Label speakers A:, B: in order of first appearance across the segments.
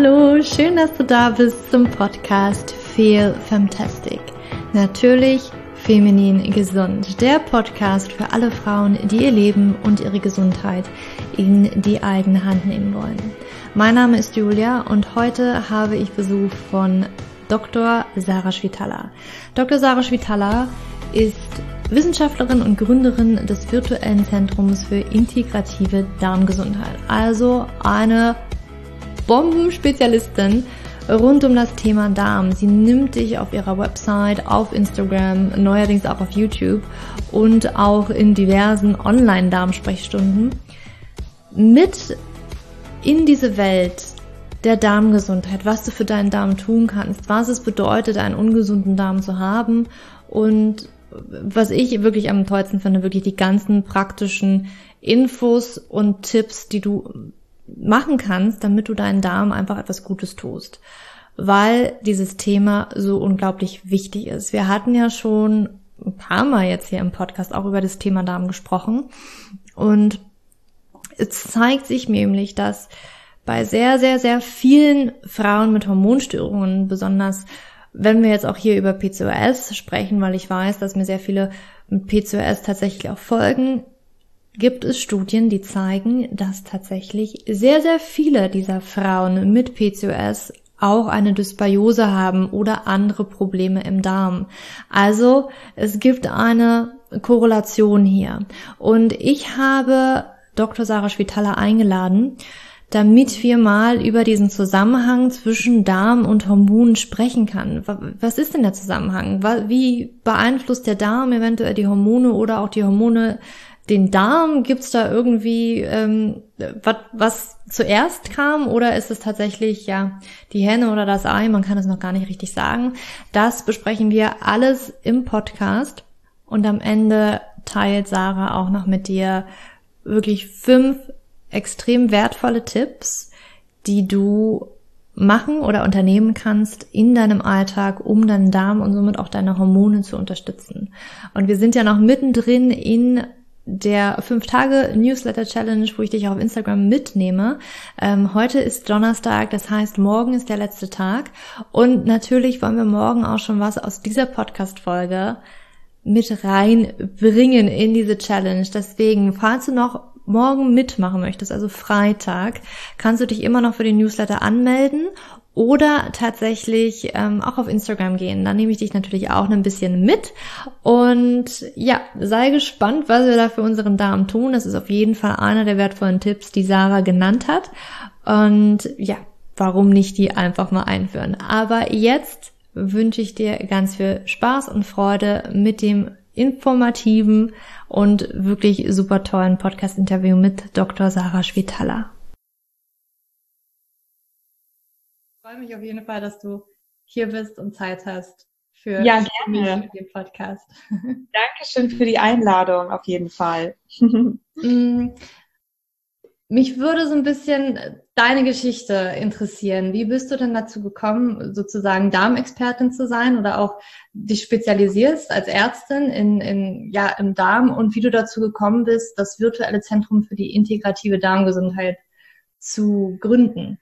A: Hallo, schön, dass du da bist zum Podcast Feel Fantastic. Natürlich feminin gesund. Der Podcast für alle Frauen, die ihr Leben und ihre Gesundheit in die eigene Hand nehmen wollen. Mein Name ist Julia und heute habe ich Besuch von Dr. Sarah Schwitala. Dr. Sarah Schwitala ist Wissenschaftlerin und Gründerin des virtuellen Zentrums für integrative Darmgesundheit. Also eine Bombenspezialistin rund um das Thema Darm. Sie nimmt dich auf ihrer Website, auf Instagram, neuerdings auch auf YouTube und auch in diversen Online-Darmsprechstunden mit in diese Welt der Darmgesundheit, was du für deinen Darm tun kannst, was es bedeutet, einen ungesunden Darm zu haben und was ich wirklich am tollsten finde, wirklich die ganzen praktischen Infos und Tipps, die du machen kannst, damit du deinen Darm einfach etwas Gutes tust. Weil dieses Thema so unglaublich wichtig ist. Wir hatten ja schon ein paar Mal jetzt hier im Podcast auch über das Thema Darm gesprochen. Und es zeigt sich nämlich, dass bei sehr, sehr, sehr vielen Frauen mit Hormonstörungen, besonders wenn wir jetzt auch hier über PCOS sprechen, weil ich weiß, dass mir sehr viele mit PCOS tatsächlich auch folgen, gibt es Studien, die zeigen, dass tatsächlich sehr, sehr viele dieser Frauen mit PCOS auch eine Dysbiose haben oder andere Probleme im Darm. Also es gibt eine Korrelation hier. Und ich habe Dr. Sarah Schwitala eingeladen, damit wir mal über diesen Zusammenhang zwischen Darm und Hormonen sprechen kann. Was ist denn der Zusammenhang? Wie beeinflusst der Darm eventuell die Hormone oder auch die Hormone den Darm? Gibt's da irgendwie ähm, was, was zuerst kam oder ist es tatsächlich ja die Henne oder das Ei? Man kann es noch gar nicht richtig sagen. Das besprechen wir alles im Podcast und am Ende teilt Sarah auch noch mit dir wirklich fünf extrem wertvolle Tipps, die du machen oder unternehmen kannst in deinem Alltag, um deinen Darm und somit auch deine Hormone zu unterstützen. Und wir sind ja noch mittendrin in der 5-Tage-Newsletter-Challenge, wo ich dich auch auf Instagram mitnehme. Ähm, heute ist Donnerstag, das heißt, morgen ist der letzte Tag. Und natürlich wollen wir morgen auch schon was aus dieser Podcast-Folge mit reinbringen in diese Challenge. Deswegen, falls du noch morgen mitmachen möchtest, also Freitag, kannst du dich immer noch für den Newsletter anmelden oder tatsächlich ähm, auch auf Instagram gehen. Da nehme ich dich natürlich auch ein bisschen mit. Und ja, sei gespannt, was wir da für unseren Darm tun. Das ist auf jeden Fall einer der wertvollen Tipps, die Sarah genannt hat. Und ja, warum nicht die einfach mal einführen? Aber jetzt wünsche ich dir ganz viel Spaß und Freude mit dem informativen und wirklich super tollen Podcast-Interview mit Dr. Sarah Schwitala. Ich freue mich auf jeden Fall, dass du hier bist und Zeit hast für,
B: ja, gerne.
A: den Podcast.
B: Dankeschön für die Einladung, auf jeden Fall.
A: Mm, mich würde so ein bisschen deine Geschichte interessieren. Wie bist du denn dazu gekommen, sozusagen Darmexpertin zu sein oder auch dich spezialisierst als Ärztin in, in, ja, im Darm und wie du dazu gekommen bist, das virtuelle Zentrum für die integrative Darmgesundheit zu gründen?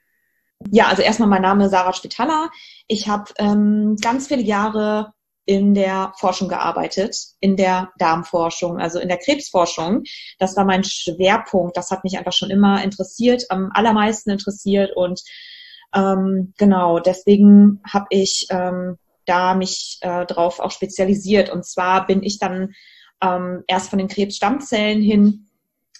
B: Ja, also erstmal mein Name ist Sarah Spitaler. Ich habe ähm, ganz viele Jahre in der Forschung gearbeitet, in der Darmforschung, also in der Krebsforschung. Das war mein Schwerpunkt. Das hat mich einfach schon immer interessiert, am allermeisten interessiert und ähm, genau deswegen habe ich ähm, da mich äh, drauf auch spezialisiert. Und zwar bin ich dann ähm, erst von den Krebsstammzellen hin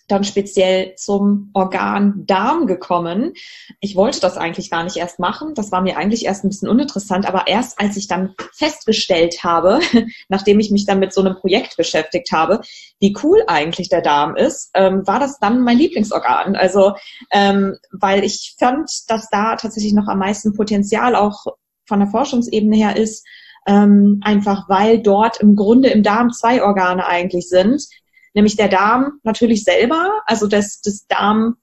B: dann speziell zum Organ Darm gekommen. Ich wollte das eigentlich gar nicht erst machen. Das war mir eigentlich erst ein bisschen uninteressant. Aber erst als ich dann festgestellt habe, nachdem ich mich dann mit so einem Projekt beschäftigt habe, wie cool eigentlich der Darm ist, ähm, war das dann mein Lieblingsorgan. Also, ähm, weil ich fand, dass da tatsächlich noch am meisten Potenzial auch von der Forschungsebene her ist, ähm, einfach weil dort im Grunde im Darm zwei Organe eigentlich sind, nämlich der Darm natürlich selber, also das, das Darm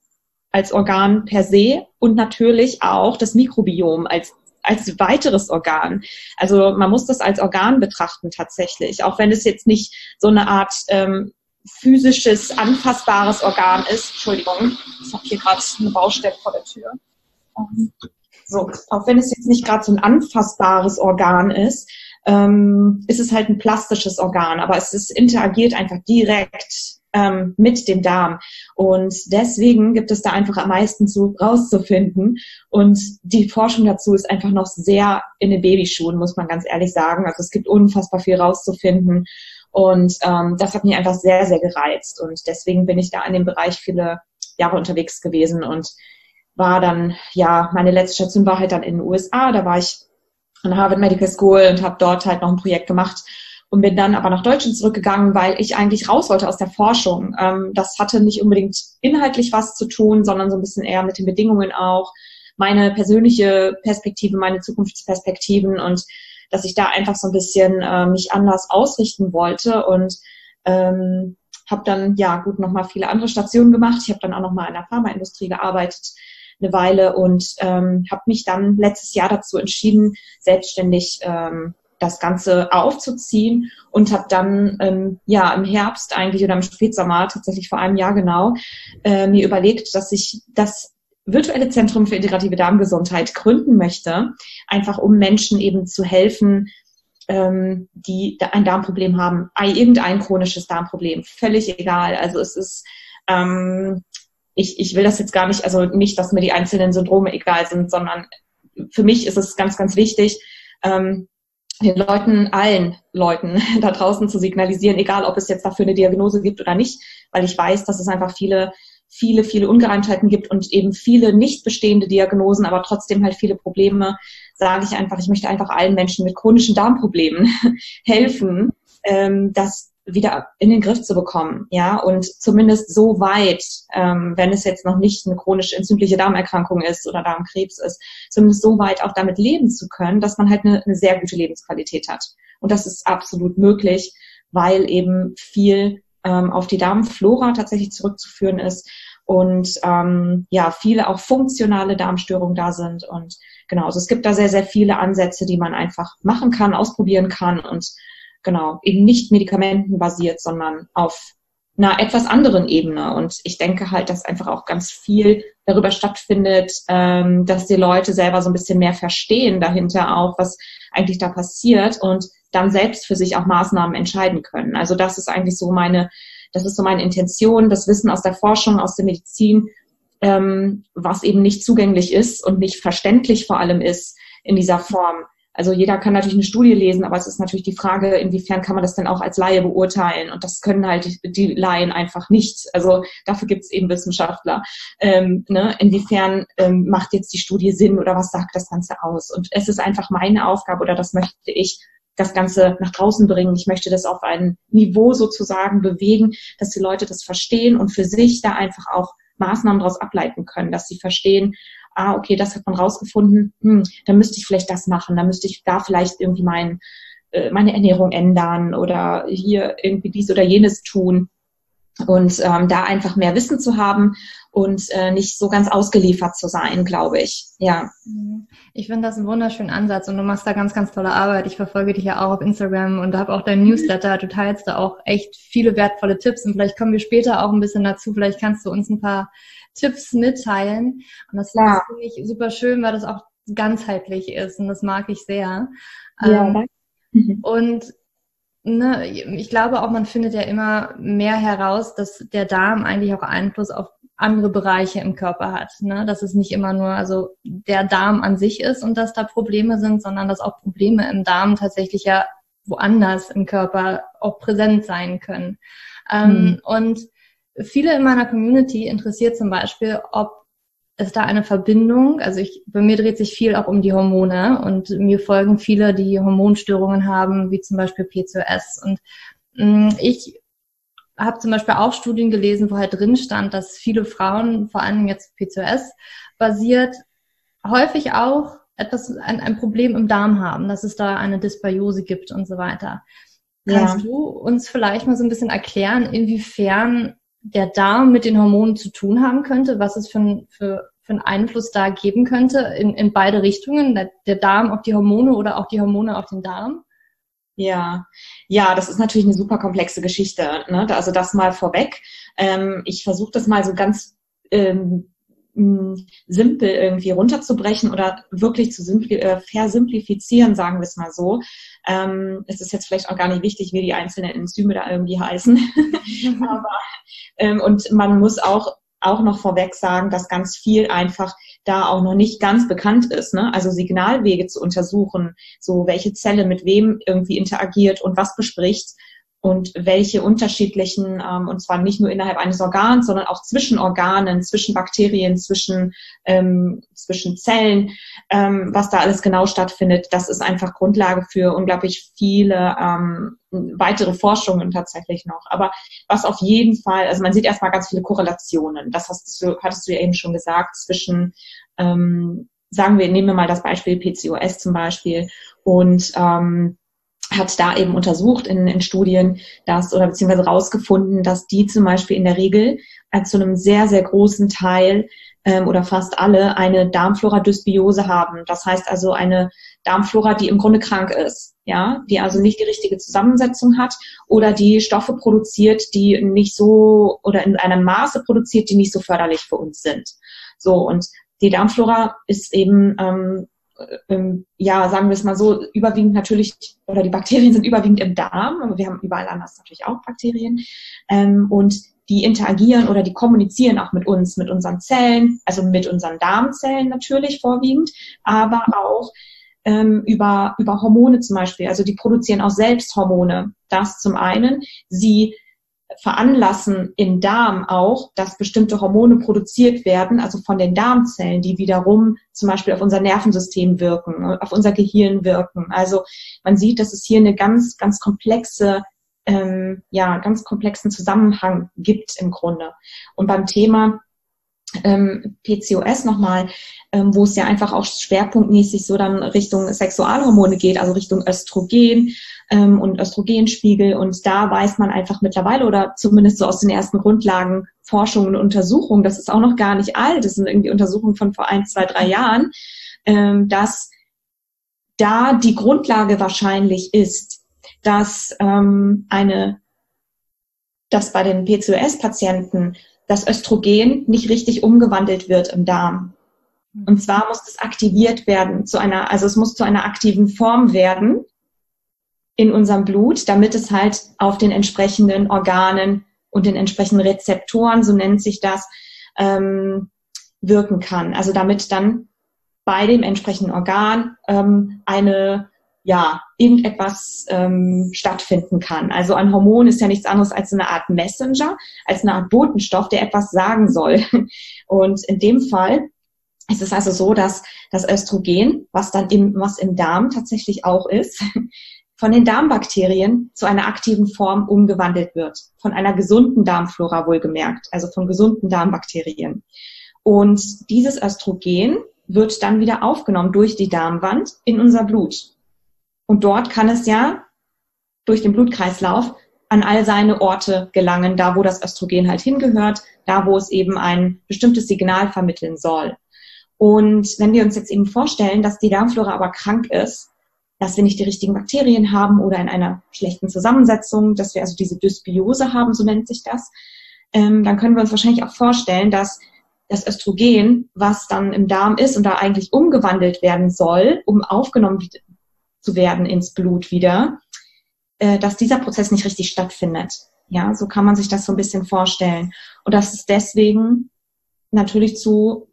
B: als Organ per se und natürlich auch das Mikrobiom als als weiteres Organ. Also man muss das als Organ betrachten tatsächlich, auch wenn es jetzt nicht so eine Art ähm, physisches, anfassbares Organ ist. Entschuldigung, ich habe hier gerade eine Baustelle vor der Tür. Ähm, So, auch wenn es jetzt nicht gerade so ein anfassbares Organ ist, ähm, ist es halt ein plastisches Organ, aber es ist, interagiert einfach direkt ähm, mit dem Darm. Und deswegen gibt es da einfach am meisten zu rauszufinden. Und die Forschung dazu ist einfach noch sehr in den Babyschuhen, muss man ganz ehrlich sagen. Also es gibt unfassbar viel rauszufinden. Und ähm, das hat mich einfach sehr, sehr gereizt. Und deswegen bin ich da in dem Bereich viele Jahre unterwegs gewesen und war dann, ja, meine letzte Station war halt dann in den USA. Da war ich an Harvard Medical School und habe dort halt noch ein Projekt gemacht und bin dann aber nach Deutschland zurückgegangen, weil ich eigentlich raus wollte aus der Forschung. Ähm, das hatte nicht unbedingt inhaltlich was zu tun, sondern so ein bisschen eher mit den Bedingungen auch, meine persönliche Perspektive, meine Zukunftsperspektiven und dass ich da einfach so ein bisschen äh, mich anders ausrichten wollte und ähm, habe dann ja gut nochmal viele andere Stationen gemacht. Ich habe dann auch nochmal in der Pharmaindustrie gearbeitet eine Weile und ähm, habe mich dann letztes Jahr dazu entschieden, selbstständig ähm, das Ganze aufzuziehen und habe dann ähm, ja im Herbst eigentlich oder im Spätsommer, tatsächlich vor einem Jahr genau, äh, mir überlegt, dass ich das virtuelle Zentrum für integrative Darmgesundheit gründen möchte, einfach um Menschen eben zu helfen, ähm, die ein Darmproblem haben, irgendein chronisches Darmproblem, völlig egal. Also es ist ähm, ich, ich will das jetzt gar nicht, also nicht, dass mir die einzelnen Syndrome egal sind, sondern für mich ist es ganz, ganz wichtig, ähm, den Leuten, allen Leuten da draußen zu signalisieren, egal ob es jetzt dafür eine Diagnose gibt oder nicht, weil ich weiß, dass es einfach viele, viele, viele Ungereimtheiten gibt und eben viele nicht bestehende Diagnosen, aber trotzdem halt viele Probleme, sage ich einfach, ich möchte einfach allen Menschen mit chronischen Darmproblemen helfen, ähm, dass wieder in den Griff zu bekommen, ja, und zumindest so weit, ähm, wenn es jetzt noch nicht eine chronisch entzündliche Darmerkrankung ist oder Darmkrebs ist, zumindest so weit auch damit leben zu können, dass man halt eine, eine sehr gute Lebensqualität hat. Und das ist absolut möglich, weil eben viel ähm, auf die Darmflora tatsächlich zurückzuführen ist und ähm, ja, viele auch funktionale Darmstörungen da sind. Und genau, also es gibt da sehr, sehr viele Ansätze, die man einfach machen kann, ausprobieren kann und genau, eben nicht medikamentenbasiert, sondern auf einer etwas anderen Ebene. Und ich denke halt, dass einfach auch ganz viel darüber stattfindet, ähm, dass die Leute selber so ein bisschen mehr verstehen dahinter auch, was eigentlich da passiert und dann selbst für sich auch Maßnahmen entscheiden können. Also das ist eigentlich so meine, das ist so meine Intention, das Wissen aus der Forschung, aus der Medizin, ähm, was eben nicht zugänglich ist und nicht verständlich vor allem ist in dieser Form, also jeder kann natürlich eine Studie lesen, aber es ist natürlich die Frage, inwiefern kann man das denn auch als Laie beurteilen? Und das können halt die, Laien einfach nicht. Also dafür gibt es eben Wissenschaftler. Ähm, ne? Inwiefern ähm, macht jetzt die Studie Sinn oder was sagt das Ganze aus? Und es ist einfach meine Aufgabe oder das möchte ich das Ganze nach draußen bringen. Ich möchte das auf ein Niveau sozusagen bewegen, dass die Leute das verstehen und für sich da einfach auch Maßnahmen daraus ableiten können, dass sie verstehen, ah, okay, das hat man rausgefunden, hm, dann müsste ich vielleicht das machen, dann müsste ich da vielleicht irgendwie mein, äh, meine Ernährung ändern oder hier irgendwie dies oder jenes tun. Und ähm, da einfach mehr Wissen zu haben und äh, nicht so ganz ausgeliefert zu sein, glaube ich. Ja.
A: Mhm. Ich finde das einen wunderschönen Ansatz und du machst da ganz, ganz tolle Arbeit. Ich verfolge dich ja auch auf Instagram und habe auch deinen Newsletter. Du teilst da auch echt viele wertvolle Tipps und vielleicht kommen wir später auch ein bisschen dazu. Vielleicht kannst du uns ein paar Tipps mitteilen. Und das ja. finde ich super schön, weil das auch ganzheitlich ist und das mag ich sehr. Ja, ähm, mhm. Und ne, ich glaube auch, man findet ja immer mehr heraus, dass der Darm eigentlich auch Einfluss auf andere Bereiche im Körper hat. Ne? Dass es nicht immer nur also der Darm an sich ist und dass da Probleme sind, sondern dass auch Probleme im Darm tatsächlich ja woanders im Körper auch präsent sein können. Ähm, mhm. Und viele in meiner Community interessiert zum Beispiel, ob es da eine Verbindung, also ich, bei mir dreht sich viel auch um die Hormone und mir folgen viele, die Hormonstörungen haben, wie zum Beispiel PCOS. Und mh, mm, ich habe zum Beispiel auch Studien gelesen, wo halt drin stand, dass viele Frauen, vor allem jetzt PCOS basiert, häufig auch etwas, ein, ein Problem im Darm haben, dass es da eine Dysbiose gibt und so weiter. Kannst ja. du uns vielleicht mal so ein bisschen erklären, inwiefern der Darm mit den Hormonen zu tun haben könnte, was es für, für, für einen Einfluss da geben könnte in, in beide Richtungen, der, der Darm auf die Hormone oder auch die Hormone auf den Darm?
B: Ja, ja, das ist natürlich eine super komplexe Geschichte. Ne? Also das mal vorweg. Ähm, ich versuche das mal so ganz ähm, mh, simpel irgendwie runterzubrechen oder wirklich zu simpli äh, versimplifizieren, sagen wir es mal so. Ähm, es ist jetzt vielleicht auch gar nicht wichtig, wie die einzelnen Enzyme da irgendwie heißen. Aber, ähm, und man muss auch auch noch vorweg sagen, dass ganz viel einfach da auch noch nicht ganz bekannt ist. Ne? Also Signalwege zu untersuchen, so welche Zelle mit wem irgendwie interagiert und was bespricht und welche unterschiedlichen, ähm, und zwar nicht nur innerhalb eines Organs, sondern auch zwischen Organen, zwischen Bakterien, zwischen, ähm, zwischen Zellen, ähm, was da alles genau stattfindet, das ist einfach Grundlage für unglaublich viele ähm, weitere Forschungen tatsächlich noch. Aber was auf jeden Fall, also man sieht erstmal ganz viele Korrelationen. Das hast du, hattest du ja eben schon gesagt, zwischen, ähm, sagen wir, nehmen wir mal das Beispiel PCOS zum Beispiel und ähm, hat da eben untersucht in, in Studien, dass oder beziehungsweise rausgefunden, dass die zum Beispiel in der Regel äh, zu einem sehr, sehr großen Teil ähm, oder fast alle eine Darmflora-Dysbiose haben. Das heißt also eine Darmflora, die im Grunde krank ist, ja, die also nicht die richtige Zusammensetzung hat oder die Stoffe produziert, die nicht so oder in einem Maße produziert, die nicht so förderlich für uns sind. So und die Darmflora ist eben ähm, ähm, ja, sagen wir es mal so, überwiegend natürlich, oder die Bakterien sind überwiegend im Darm, aber wir haben überall anders natürlich auch Bakterien. Ähm, und die interagieren oder die kommunizieren auch mit uns, mit unseren Zellen, also mit unseren Darmzellen natürlich vorwiegend, aber auch ähm, über, über Hormone zum Beispiel. Also die produzieren auch selbst Hormone. Das zum einen. Sie veranlassen im Darm auch, dass bestimmte Hormone produziert werden, also von den Darmzellen, die wiederum zum Beispiel auf unser Nervensystem wirken, auf unser Gehirn wirken. Also man sieht, dass es hier eine ganz, ganz komplexe ähm, ja, ganz komplexen Zusammenhang gibt im Grunde. Und beim Thema ähm, PCOS nochmal, ähm, wo es ja einfach auch schwerpunktmäßig so dann Richtung Sexualhormone geht, also Richtung Östrogen ähm, und Östrogenspiegel. Und da weiß man einfach mittlerweile oder zumindest so aus den ersten Grundlagen Forschungen und Untersuchungen, das ist auch noch gar nicht alt, das sind irgendwie Untersuchungen von vor ein, zwei, drei Jahren, ähm, dass da die Grundlage wahrscheinlich ist, dass ähm, eine, dass bei den PCOS-Patienten das Östrogen nicht richtig umgewandelt wird im Darm. Mhm. Und zwar muss es aktiviert werden zu einer, also es muss zu einer aktiven Form werden in unserem Blut, damit es halt auf den entsprechenden Organen und den entsprechenden Rezeptoren, so nennt sich das, ähm, wirken kann. Also damit dann bei dem entsprechenden Organ ähm, eine ja, irgendetwas ähm, stattfinden kann. Also ein Hormon ist ja nichts anderes als eine Art Messenger, als eine Art Botenstoff, der etwas sagen soll. Und in dem Fall ist es also so, dass das Östrogen, was dann im, was im Darm tatsächlich auch ist, von den Darmbakterien zu einer aktiven Form umgewandelt wird. Von einer gesunden Darmflora wohlgemerkt, also von gesunden Darmbakterien. Und dieses Östrogen wird dann wieder aufgenommen durch die Darmwand in unser Blut. Und dort kann es ja durch den Blutkreislauf an all seine Orte gelangen, da wo das Östrogen halt hingehört, da wo es eben ein bestimmtes Signal vermitteln soll. Und wenn wir uns jetzt eben vorstellen, dass die Darmflora aber krank ist, dass wir nicht die richtigen Bakterien haben oder in einer schlechten Zusammensetzung, dass wir also diese Dysbiose haben, so nennt sich das, ähm, dann können wir uns wahrscheinlich auch vorstellen, dass das Östrogen, was dann im Darm ist und da eigentlich umgewandelt werden soll, um aufgenommen zu werden ins Blut wieder, äh, dass dieser Prozess nicht richtig stattfindet. Ja, so kann man sich das so ein bisschen vorstellen. Und dass es deswegen natürlich zu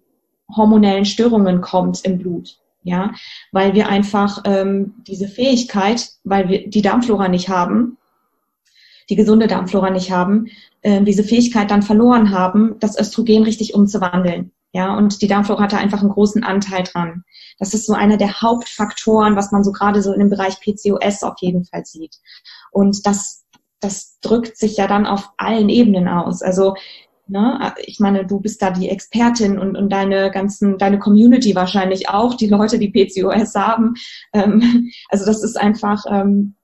B: hormonellen Störungen kommt im Blut. Ja, weil wir einfach ähm, diese Fähigkeit, weil wir die Darmflora nicht haben, die gesunde Darmflora nicht haben, äh, diese Fähigkeit dann verloren haben, das Östrogen richtig umzuwandeln. Ja, und die Darmflora hat da einfach einen großen Anteil dran. Das ist so einer der Hauptfaktoren, was man so gerade so in dem Bereich PCOS auf jeden Fall sieht. Und das, das drückt sich ja dann auf allen Ebenen aus. Also, ne, ich meine, du bist da die Expertin und, und deine ganzen, deine Community wahrscheinlich auch, die Leute, die PCOS haben. Ähm, also das ist einfach, ähm,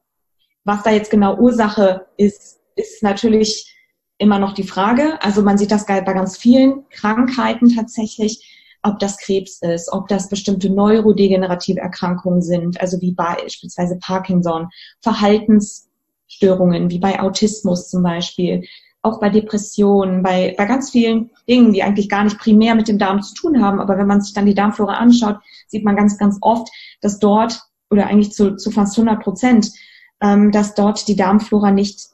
B: was da jetzt genau Ursache ist, ist natürlich immer noch die Frage. Also man sieht das bei ganz vielen Krankheiten tatsächlich, ob das Krebs ist, ob das bestimmte neurodegenerative Erkrankungen sind, also wie beispielsweise Parkinson, Verhaltensstörungen, wie bei Autismus zum Beispiel, auch bei Depressionen, bei, bei ganz vielen Dingen, die eigentlich gar nicht primär mit dem Darm zu tun haben. Aber wenn man sich dann die Darmflora anschaut, sieht man ganz, ganz oft, dass dort, oder eigentlich zu, zu fast 100 Prozent, ähm, dass dort die Darmflora nicht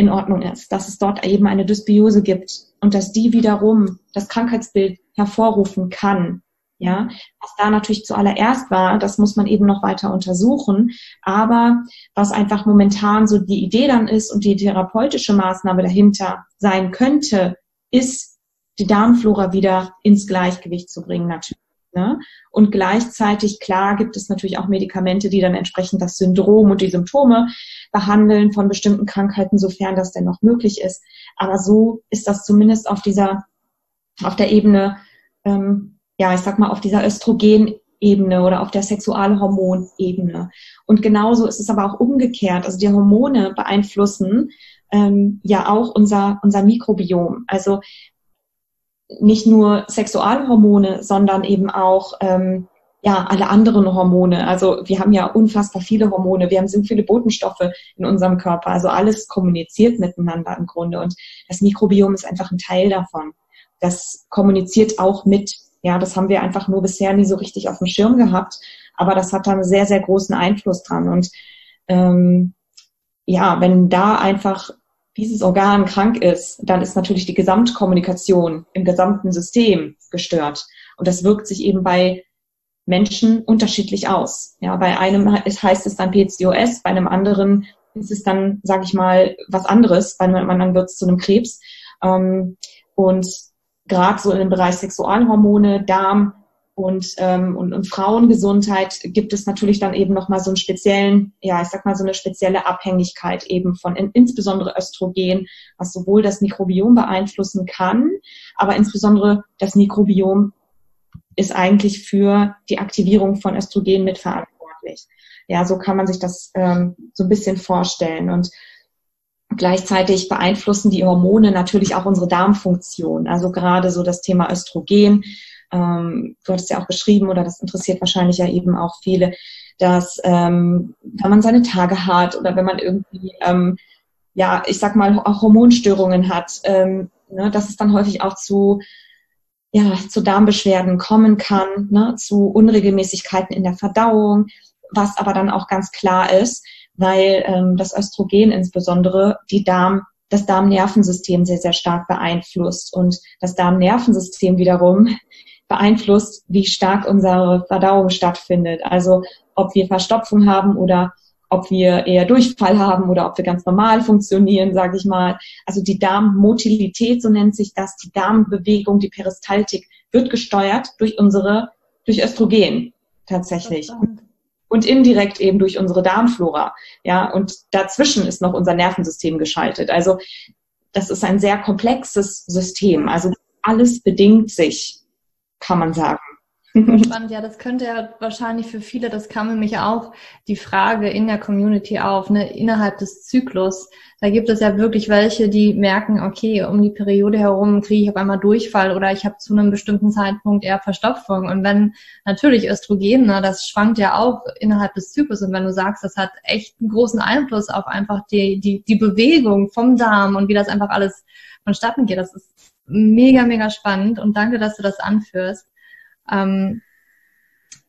B: in Ordnung ist, dass es dort eben eine Dysbiose gibt und dass die wiederum das Krankheitsbild hervorrufen kann. Ja, was da natürlich zuallererst war, das muss man eben noch weiter untersuchen. Aber was einfach momentan so die Idee dann ist und die therapeutische Maßnahme dahinter sein könnte, ist, die Darmflora wieder ins Gleichgewicht zu bringen, natürlich. Ne? Und gleichzeitig, klar, gibt es natürlich auch Medikamente, die dann entsprechend das Syndrom und die Symptome behandeln von bestimmten Krankheiten, sofern das denn noch möglich ist. Aber so ist das zumindest auf dieser, auf der Ebene ähm, ja, ich sag mal, auf dieser Östrogenebene oder auf der Sexualhormonebene. Und genauso ist es aber auch umgekehrt. Also die Hormone beeinflussen ähm, ja auch unser, unser Mikrobiom. Also nicht nur Sexualhormone, sondern eben auch ähm, ja alle anderen Hormone. Also wir haben ja unfassbar viele Hormone, wir haben sind viele Botenstoffe in unserem Körper. Also alles kommuniziert miteinander im Grunde und das Mikrobiom ist einfach ein Teil davon. Das kommuniziert auch mit ja, das haben wir einfach nur bisher nie so richtig auf dem Schirm gehabt. Aber das hat da einen sehr, sehr großen Einfluss dran. Und ähm, ja, wenn da einfach dieses Organ krank ist, dann ist natürlich die Gesamtkommunikation im gesamten System gestört. Und das wirkt sich eben bei Menschen unterschiedlich aus. Ja, bei einem heißt es dann PCOS, bei einem anderen ist es dann, sage ich mal, was anderes, bei einem anderen wird es zu einem Krebs. Ähm, und gerade so im Bereich Sexualhormone, Darm und, ähm, und, und Frauengesundheit gibt es natürlich dann eben nochmal so einen speziellen, ja, ich sag mal so eine spezielle Abhängigkeit eben von in, insbesondere Östrogen, was sowohl das Mikrobiom beeinflussen kann, aber insbesondere das Mikrobiom ist eigentlich für die Aktivierung von Östrogen mitverantwortlich. Ja, so kann man sich das ähm, so ein bisschen vorstellen. Und Gleichzeitig beeinflussen die Hormone natürlich auch unsere Darmfunktion. Also gerade so das Thema Östrogen. Ähm, du hattest ja auch beschrieben, oder das interessiert wahrscheinlich ja eben auch viele, dass ähm, wenn man seine Tage hat oder wenn man irgendwie, ähm, ja, ich sag mal, auch Hormonstörungen hat, ähm, ne, dass es dann häufig auch zu ja, zu Darmbeschwerden kommen kann, ne, zu Unregelmäßigkeiten in der Verdauung, was aber dann auch ganz klar ist, weil ähm, das Östrogen insbesondere die Darm, das Darmnervensystem sehr, sehr stark beeinflusst. Und das Darmnervensystem wiederum beeinflusst, wie stark unsere Verdauung stattfindet. Also ob wir Verstopfung haben oder ob wir eher Durchfall haben oder ob wir ganz normal funktionieren, sage ich mal. Also die Darmmotilität, so nennt sich das, die Darmbewegung, die Peristaltik wird gesteuert durch unsere, durch Östrogen tatsächlich und indirekt eben durch unsere Darmflora. Ja, und dazwischen ist noch unser Nervensystem geschaltet. Also das ist ein sehr komplexes System. Also alles bedingt sich, kann man sagen.
A: Spannend, ja, das könnte ja wahrscheinlich für viele, das kam nämlich auch die Frage in der Community auf, ne, innerhalb des Zyklus. Da gibt es ja wirklich welche, die merken, okay, um die Periode herum kriege ich auf einmal Durchfall oder ich habe zu einem bestimmten Zeitpunkt eher Verstopfung. Und wenn natürlich Östrogen, ne, das schwankt ja auch innerhalb des Zyklus. Und wenn du sagst, das hat echt einen großen Einfluss auf einfach die, die, die Bewegung vom Darm und wie das einfach alles vonstatten geht, das ist mega, mega spannend. Und danke, dass du das anführst. Ähm,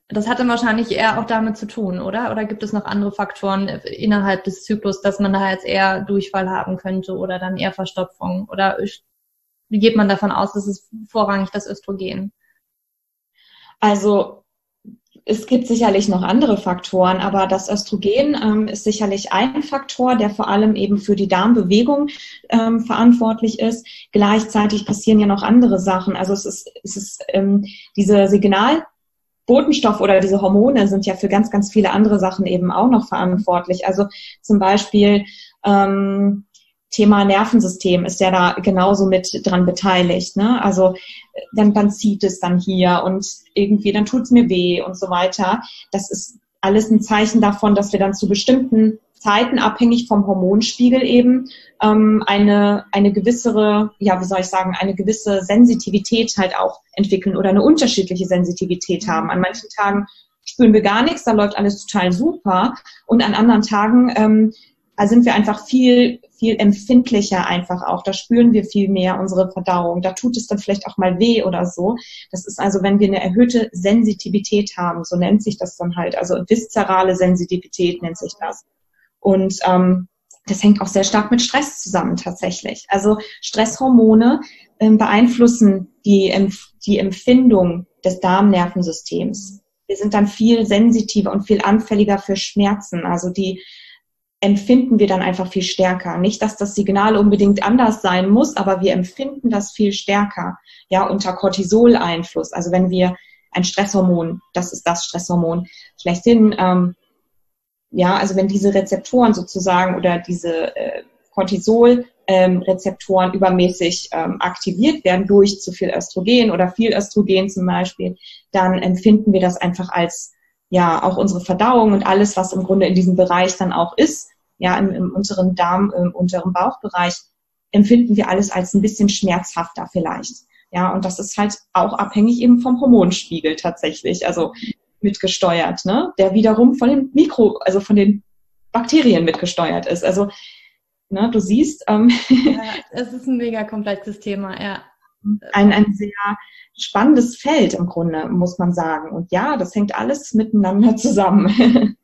A: das hat dann wahrscheinlich eher auch damit zu tun, oder? Oder gibt es noch andere Faktoren innerhalb des Zyklus, dass man da jetzt eher Durchfall haben könnte oder dann eher Verstopfung? Oder wie geht man davon aus, dass es vorrangig das Östrogen?
B: Also es gibt sicherlich noch andere Faktoren, aber das Östrogen ähm, ist sicherlich ein Faktor, der vor allem eben für die Darmbewegung ähm, verantwortlich ist. Gleichzeitig passieren ja noch andere Sachen. Also es ist, es ist ähm, diese Signalbotenstoff oder diese Hormone sind ja für ganz, ganz viele andere Sachen eben auch noch verantwortlich. Also zum Beispiel ähm, Thema Nervensystem ist ja da genauso mit dran beteiligt. Ne? Also dann, dann zieht es dann hier und irgendwie dann tut es mir weh und so weiter. Das ist alles ein Zeichen davon, dass wir dann zu bestimmten Zeiten, abhängig vom Hormonspiegel eben, ähm, eine, eine gewissere, ja, wie soll ich sagen, eine gewisse Sensitivität halt auch entwickeln oder eine unterschiedliche Sensitivität haben. An manchen Tagen spüren wir gar nichts, da läuft alles total super und an anderen Tagen ähm, da sind wir einfach viel, viel empfindlicher einfach auch. Da spüren wir viel mehr unsere Verdauung. Da tut es dann vielleicht auch mal weh oder so. Das ist also, wenn wir eine erhöhte Sensitivität haben, so nennt sich das dann halt. Also viszerale Sensitivität nennt sich das. Und ähm, das hängt auch sehr stark mit Stress zusammen tatsächlich. Also Stresshormone ähm, beeinflussen die, die Empfindung des Darmnervensystems. Wir sind dann viel sensitiver und viel anfälliger für Schmerzen. Also die empfinden wir dann einfach viel stärker. Nicht, dass das Signal unbedingt anders sein muss, aber wir empfinden das viel stärker. Ja, unter Cortisol-Einfluss. Also wenn wir ein Stresshormon, das ist das Stresshormon, schlechthin ähm, ja, also wenn diese Rezeptoren sozusagen oder diese äh, Cortisol-Rezeptoren ähm, übermäßig ähm, aktiviert werden durch zu viel Östrogen oder viel Östrogen zum Beispiel, dann empfinden wir das einfach als ja auch unsere Verdauung und alles, was im Grunde in diesem Bereich dann auch ist, ja im, im unteren Darm, im unteren Bauchbereich, empfinden wir alles als ein bisschen schmerzhafter vielleicht. Ja, und das ist halt auch abhängig eben vom Hormonspiegel tatsächlich. Also mitgesteuert, ne? der wiederum von den Mikro, also von den Bakterien mitgesteuert ist. Also, ne, du siehst. Ähm,
A: ja, es ist ein mega komplexes Thema, ja.
B: Ein, ein sehr spannendes Feld im Grunde, muss man sagen. Und ja, das hängt alles miteinander zusammen.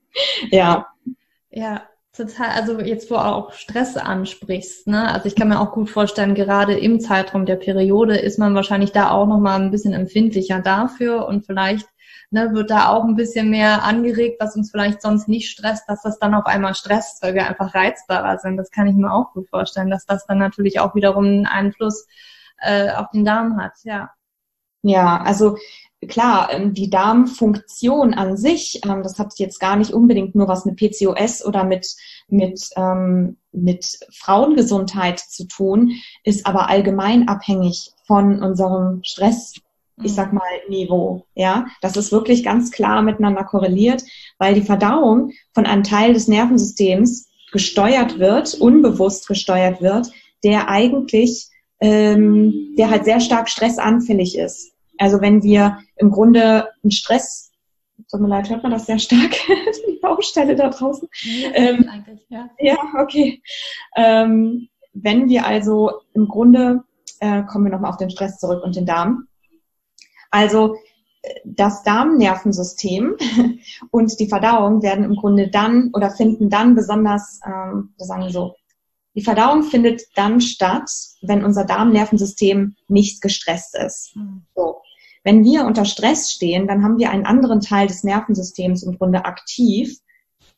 B: ja.
A: Ja, total. Also jetzt, wo auch Stress ansprichst, ne? Also ich kann mir auch gut vorstellen, gerade im Zeitraum der Periode ist man wahrscheinlich da auch nochmal ein bisschen empfindlicher dafür und vielleicht ne, wird da auch ein bisschen mehr angeregt, was uns vielleicht sonst nicht stresst, dass das dann auf einmal stresst, weil wir einfach reizbarer sind. Das kann ich mir auch gut vorstellen, dass das dann natürlich auch wiederum einen Einfluss äh, auf den Darm hat, ja.
B: Ja, also klar, ähm, die Darmfunktion an sich, ähm, das hat jetzt gar nicht unbedingt nur was mit PCOS oder mit, mit, ähm, mit Frauengesundheit zu tun, ist aber allgemein abhängig von unserem Stress ich sag mhm. mal, Niveau. Ja, das ist wirklich ganz klar miteinander korreliert, weil die Verdauung von einem Teil des Nervensystems gesteuert wird, unbewusst gesteuert wird, der eigentlich, ähm, der halt sehr stark stressanfällig ist. Also wenn wir im Grunde einen Stress, tut mir leid, hört man das sehr stark, die Baustelle da draußen. Ja, ähm, ja. ja okay. Ähm, wenn wir also im Grunde, äh, kommen wir nochmal auf den Stress zurück und den Darm, also das Darmnervensystem und die Verdauung werden im Grunde dann oder finden dann besonders, ähm, wir sagen so, die Verdauung findet dann statt, wenn unser Darmnervensystem nicht gestresst ist. Mhm. So. Wenn wir unter Stress stehen, dann haben wir einen anderen Teil des Nervensystems im Grunde aktiv,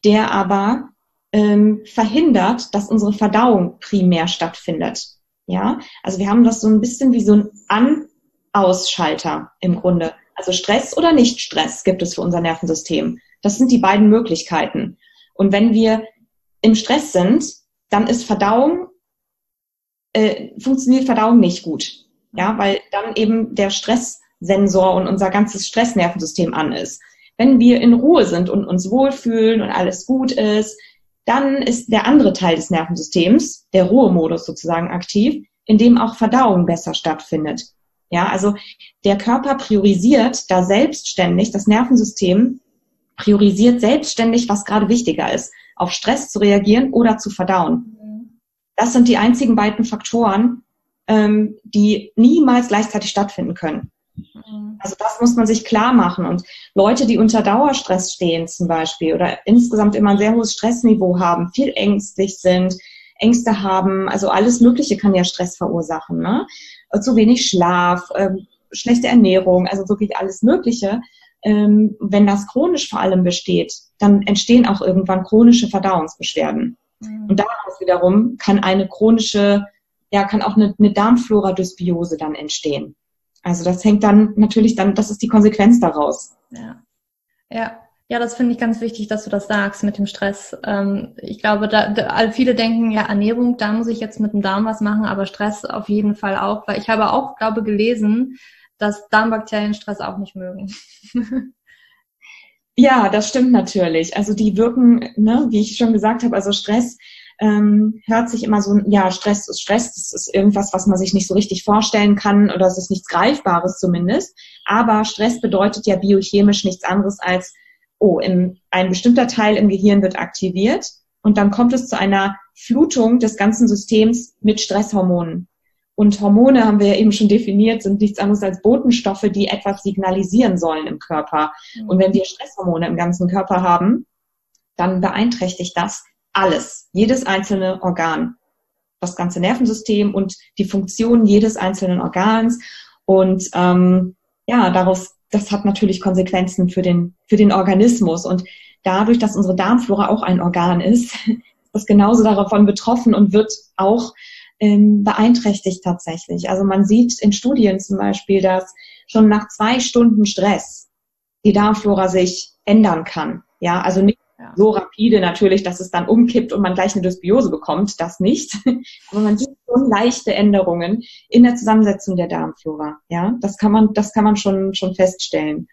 B: der aber ähm, verhindert, dass unsere Verdauung primär stattfindet. Ja, also wir haben das so ein bisschen wie so ein An- Ausschalter im Grunde. Also Stress oder Nicht-Stress gibt es für unser Nervensystem. Das sind die beiden Möglichkeiten. Und wenn wir im Stress sind, dann ist Verdauung, äh, funktioniert Verdauung nicht gut. Ja, weil dann eben der Stresssensor und unser ganzes Stressnervensystem an ist. Wenn wir in Ruhe sind und uns wohlfühlen und alles gut ist, dann ist der andere Teil des Nervensystems, der Ruhemodus sozusagen aktiv, in dem auch Verdauung besser stattfindet. Ja, also der Körper priorisiert da selbstständig, das Nervensystem priorisiert selbstständig, was gerade wichtiger ist, auf Stress zu reagieren oder zu verdauen. Das sind die einzigen beiden Faktoren, ähm, die niemals gleichzeitig stattfinden können. Also das muss man sich klar machen. Und Leute, die unter Dauerstress stehen zum Beispiel oder insgesamt immer ein sehr hohes Stressniveau haben, viel ängstlich sind, Ängste haben, also alles Mögliche kann ja Stress verursachen. Ne? zu wenig Schlaf, ähm, schlechte Ernährung, also wirklich alles Mögliche. Ähm, wenn das chronisch vor allem besteht, dann entstehen auch irgendwann chronische Verdauungsbeschwerden. Mhm. Und daraus wiederum kann eine chronische, ja, kann auch eine, eine Darmflora-Dysbiose dann entstehen. Also das hängt dann natürlich dann, das ist die Konsequenz daraus.
A: Ja. Ja. Ja, das finde ich ganz wichtig, dass du das sagst mit dem Stress. Ähm, ich glaube, da, da, viele denken, ja, Ernährung, da muss ich jetzt mit dem Darm was machen, aber Stress auf jeden Fall auch, weil ich habe auch, glaube gelesen, dass Darmbakterien Stress auch nicht mögen.
B: ja, das stimmt natürlich. Also die wirken, ne, wie ich schon gesagt habe, also Stress ähm, hört sich immer so, ja, Stress ist Stress, das ist irgendwas, was man sich nicht so richtig vorstellen kann oder es ist nichts Greifbares zumindest. Aber Stress bedeutet ja biochemisch nichts anderes als oh, in, ein bestimmter Teil im Gehirn wird aktiviert und dann kommt es zu einer Flutung des ganzen Systems mit Stresshormonen. Und Hormone haben wir ja eben schon definiert, sind nichts anderes als Botenstoffe, die etwas signalisieren sollen im Körper. Mhm. Und wenn wir Stresshormone im ganzen Körper haben, dann beeinträchtigt das alles, jedes einzelne Organ, das ganze Nervensystem und die Funktion jedes einzelnen Organs. Und ähm, ja, daraus, das hat natürlich Konsequenzen für den, für den Organismus. Und dadurch, dass unsere Darmflora auch ein Organ ist, ist das genauso davon betroffen und wird auch ähm, beeinträchtigt tatsächlich. Also man sieht in Studien zum Beispiel, dass schon nach zwei Stunden Stress die Darmflora sich ändern kann. Ja, also nicht ja. so rapide natürlich, dass es dann umkippt und man gleich eine Dysbiose bekommt, das nicht. Aber man sieht schon leichte Änderungen in der Zusammensetzung der Darmflora. Ja, das kann man, das kann man schon, schon feststellen.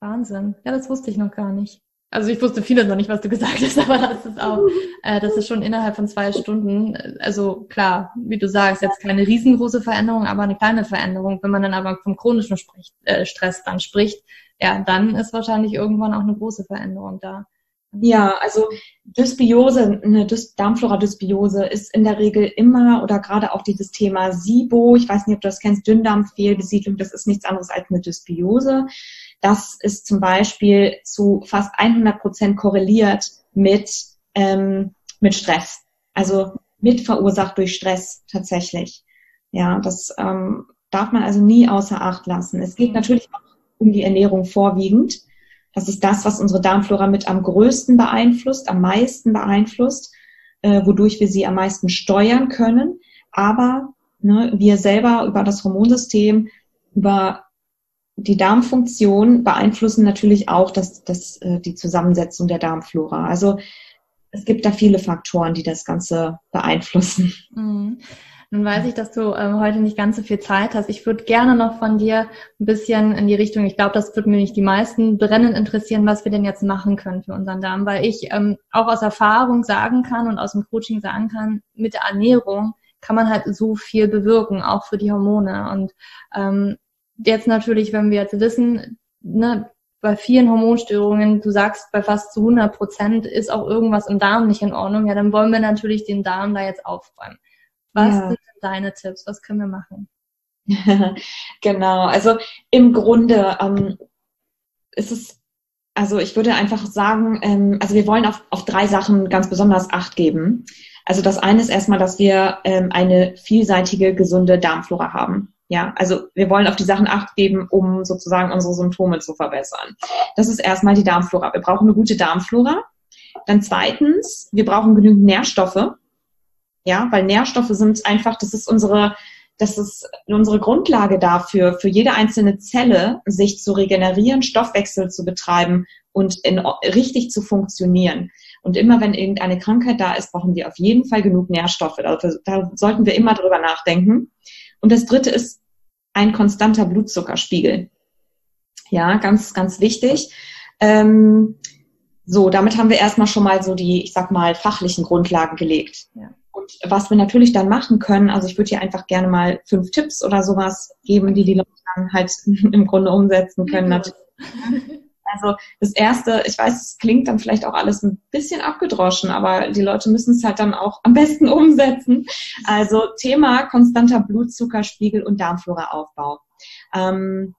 A: Wahnsinn. Ja, das wusste ich noch gar nicht. Also ich wusste vieles noch nicht, was du gesagt hast, aber das ist auch, äh, das ist schon innerhalb von zwei Stunden. Also klar, wie du sagst, jetzt keine riesengroße Veränderung, aber eine kleine Veränderung. Wenn man dann aber vom chronischen spricht, äh, Stress dann spricht, ja, dann ist wahrscheinlich irgendwann auch eine große Veränderung da.
B: Ja, also Dysbiose, eine Dys Darmflora-Dysbiose ist in der Regel immer oder gerade auch dieses Thema SIBO, ich weiß nicht, ob du das kennst, Dünndarmfehlbesiedlung, das ist nichts anderes als eine Dysbiose. Das ist zum Beispiel zu fast 100 Prozent korreliert mit, ähm, mit Stress. Also mit verursacht durch Stress tatsächlich. Ja, das ähm, darf man also nie außer Acht lassen. Es geht natürlich auch um die Ernährung vorwiegend. Das ist das, was unsere Darmflora mit am größten beeinflusst, am meisten beeinflusst, äh, wodurch wir sie am meisten steuern können. Aber ne, wir selber über das Hormonsystem, über die Darmfunktion beeinflussen natürlich auch das, das, äh, die Zusammensetzung der Darmflora. Also es gibt da viele Faktoren, die das Ganze beeinflussen.
A: Mhm. Nun weiß ich, dass du ähm, heute nicht ganz so viel Zeit hast. Ich würde gerne noch von dir ein bisschen in die Richtung, ich glaube, das würde mir nicht die meisten brennend interessieren, was wir denn jetzt machen können für unseren Darm, weil ich ähm, auch aus Erfahrung sagen kann und aus dem Coaching sagen kann, mit der Ernährung kann man halt so viel bewirken, auch für die Hormone. Und ähm, jetzt natürlich, wenn wir jetzt wissen, ne, bei vielen Hormonstörungen, du sagst, bei fast zu 100 Prozent ist auch irgendwas im Darm nicht in Ordnung, ja, dann wollen wir natürlich den Darm da jetzt aufräumen. Was ja. sind deine Tipps? Was können wir machen?
B: genau, also im Grunde ähm, ist es, also ich würde einfach sagen, ähm, also wir wollen auf, auf drei Sachen ganz besonders Acht geben. Also das eine ist erstmal, dass wir ähm, eine vielseitige, gesunde Darmflora haben. Ja, also wir wollen auf die Sachen Acht geben, um sozusagen unsere Symptome zu verbessern. Das ist erstmal die Darmflora. Wir brauchen eine gute Darmflora. Dann zweitens, wir brauchen genügend Nährstoffe. Ja, weil Nährstoffe sind einfach, das ist unsere, das ist unsere Grundlage dafür, für jede einzelne Zelle sich zu regenerieren, Stoffwechsel zu betreiben und in, richtig zu funktionieren. Und immer wenn irgendeine Krankheit da ist, brauchen wir auf jeden Fall genug Nährstoffe. Da, da sollten wir immer drüber nachdenken. Und das dritte ist ein konstanter Blutzuckerspiegel. Ja, ganz, ganz wichtig. Ähm, so, damit haben wir erstmal schon mal so die, ich sag mal, fachlichen Grundlagen gelegt. Ja. Und was wir natürlich dann machen können, also ich würde hier einfach gerne mal fünf Tipps oder sowas geben, die die Leute dann halt im Grunde umsetzen können. Ja. Also das Erste, ich weiß, es klingt dann vielleicht auch alles ein bisschen abgedroschen, aber die Leute müssen es halt dann auch am besten umsetzen. Also Thema konstanter Blutzuckerspiegel und Darmfloraaufbau. Ähm,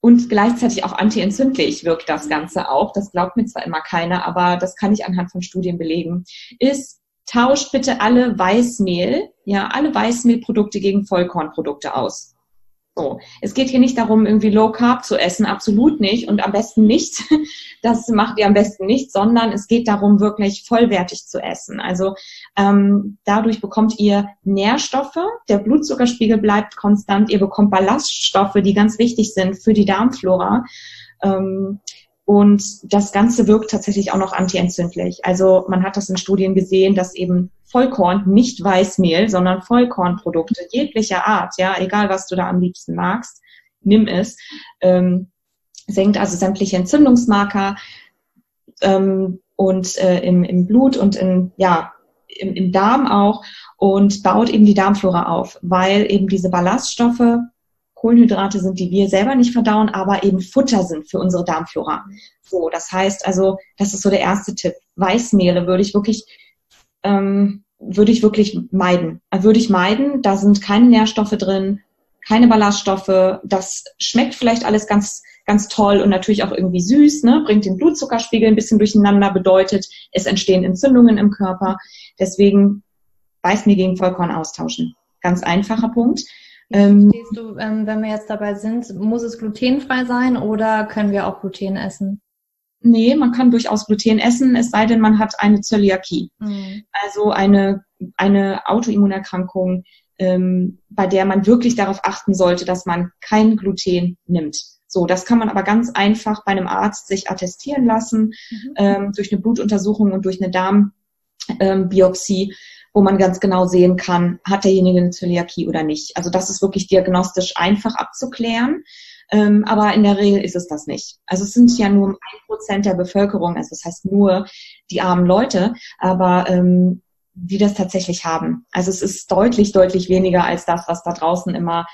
B: und gleichzeitig auch antientzündlich wirkt das Ganze auch. Das glaubt mir zwar immer keiner, aber das kann ich anhand von Studien belegen. Ist tauscht bitte alle Weißmehl, ja, alle Weißmehlprodukte gegen Vollkornprodukte aus. So, es geht hier nicht darum, irgendwie Low Carb zu essen, absolut nicht und am besten nicht. Das macht ihr am besten nicht, sondern es geht darum, wirklich vollwertig zu essen. Also ähm, dadurch bekommt ihr Nährstoffe, der Blutzuckerspiegel bleibt konstant, ihr bekommt Ballaststoffe, die ganz wichtig sind für die Darmflora. Ähm, und das Ganze wirkt tatsächlich auch noch antientzündlich. Also man hat das in Studien gesehen, dass eben Vollkorn, nicht Weißmehl, sondern Vollkornprodukte jeglicher Art, ja, egal was du da am liebsten magst, nimm es, ähm, senkt also sämtliche Entzündungsmarker ähm, und äh, im, im Blut und in, ja, im, im Darm auch und baut eben die Darmflora auf, weil eben diese Ballaststoffe Kohlenhydrate sind, die wir selber nicht verdauen, aber eben Futter sind für unsere Darmflora. So, das heißt also, das ist so der erste Tipp. Weißmehle würde ich wirklich ähm, würde ich wirklich meiden. Äh, würde ich meiden. Da sind keine Nährstoffe drin, keine Ballaststoffe. Das schmeckt vielleicht alles ganz, ganz toll und natürlich auch irgendwie süß, ne? bringt den Blutzuckerspiegel ein bisschen durcheinander, bedeutet, es entstehen Entzündungen im Körper. Deswegen Weißmehl gegen Vollkorn austauschen. Ganz einfacher Punkt.
A: Ähm, Stehst du, ähm, wenn wir jetzt dabei sind, muss es glutenfrei sein oder können wir auch Gluten essen?
B: Nee, man kann durchaus Gluten essen, es sei denn, man hat eine Zöliakie. Mhm. Also eine, eine Autoimmunerkrankung, ähm, bei der man wirklich darauf achten sollte, dass man kein Gluten nimmt. So, das kann man aber ganz einfach bei einem Arzt sich attestieren lassen, mhm. ähm, durch eine Blutuntersuchung und durch eine Darmbiopsie, ähm, wo man ganz genau sehen kann, hat derjenige eine Zöliakie oder nicht. Also das ist wirklich diagnostisch einfach abzuklären. Ähm, aber in der Regel ist es das nicht. Also es sind ja nur ein Prozent der Bevölkerung, also das heißt nur die armen Leute, aber ähm, die das tatsächlich haben. Also es ist deutlich, deutlich weniger als das, was da draußen immer